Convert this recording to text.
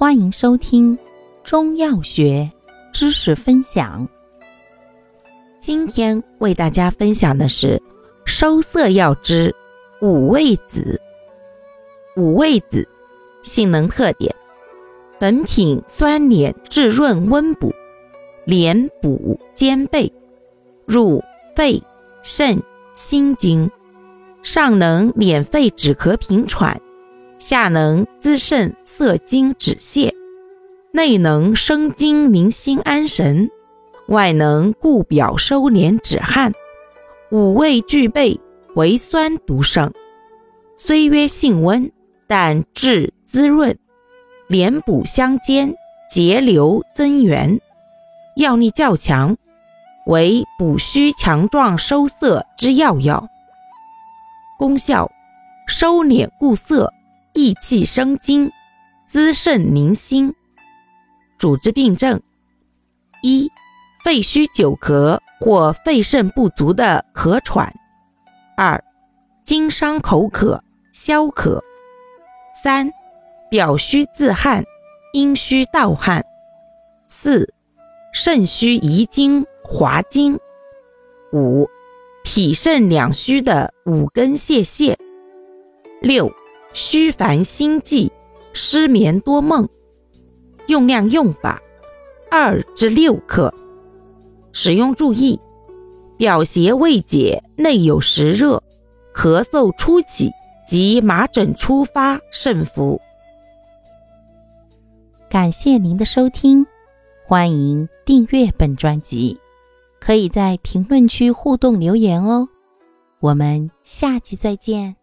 欢迎收听中药学知识分享。今天为大家分享的是收涩药之五味子。五味子性能特点：本品酸敛质润温补，连补兼备，入肺、肾、心经，上能敛肺止咳平喘。下能滋肾涩精止泻，内能生津宁心安神，外能固表收敛止汗，五味俱备，为酸独胜。虽曰性温，但治滋润，连补相兼，节流增元，药力较强，为补虚强壮收涩之要药。功效：收敛固涩。益气生津，滋肾宁心。主治病症：一、肺虚久咳或肺肾不足的咳喘；二、经伤口渴、消渴；三、表虚自汗、阴虚盗汗；四、肾虚遗精、滑精；五、脾肾两虚的五根泄泻；六。虚烦心悸、失眠多梦，用量用法：二至六克。使用注意：表邪未解、内有实热、咳嗽初起及麻疹初发慎服。感谢您的收听，欢迎订阅本专辑，可以在评论区互动留言哦。我们下期再见。